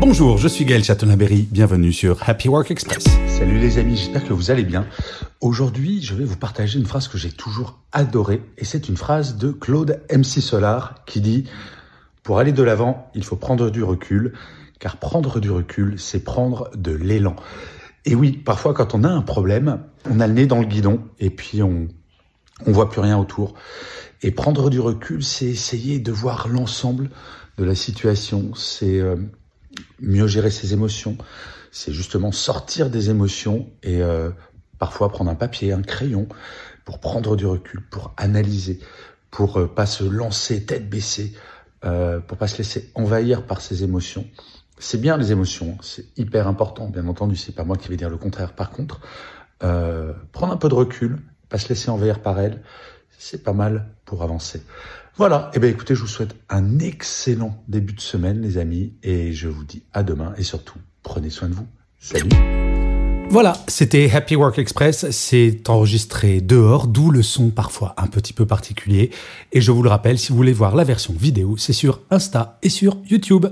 Bonjour, je suis Gaël Chatonaberry, bienvenue sur Happy Work Express. Salut les amis, j'espère que vous allez bien. Aujourd'hui, je vais vous partager une phrase que j'ai toujours adorée, et c'est une phrase de Claude MC Solar qui dit « Pour aller de l'avant, il faut prendre du recul, car prendre du recul, c'est prendre de l'élan. » Et oui, parfois quand on a un problème, on a le nez dans le guidon, et puis on on voit plus rien autour. Et prendre du recul, c'est essayer de voir l'ensemble de la situation, c'est... Euh, mieux gérer ses émotions, c'est justement sortir des émotions et euh, parfois prendre un papier, un crayon pour prendre du recul, pour analyser, pour euh, pas se lancer tête baissée, euh, pour pas se laisser envahir par ses émotions. C'est bien les émotions, c'est hyper important, bien entendu, c'est pas moi qui vais dire le contraire. Par contre, euh, prendre un peu de recul, pas se laisser envahir par elles, c'est pas mal pour avancer. Voilà, et eh bien écoutez, je vous souhaite un excellent début de semaine les amis, et je vous dis à demain, et surtout, prenez soin de vous. Salut voilà, c'était Happy Work Express, c'est enregistré dehors, d'où le son parfois un petit peu particulier. Et je vous le rappelle, si vous voulez voir la version vidéo, c'est sur Insta et sur YouTube.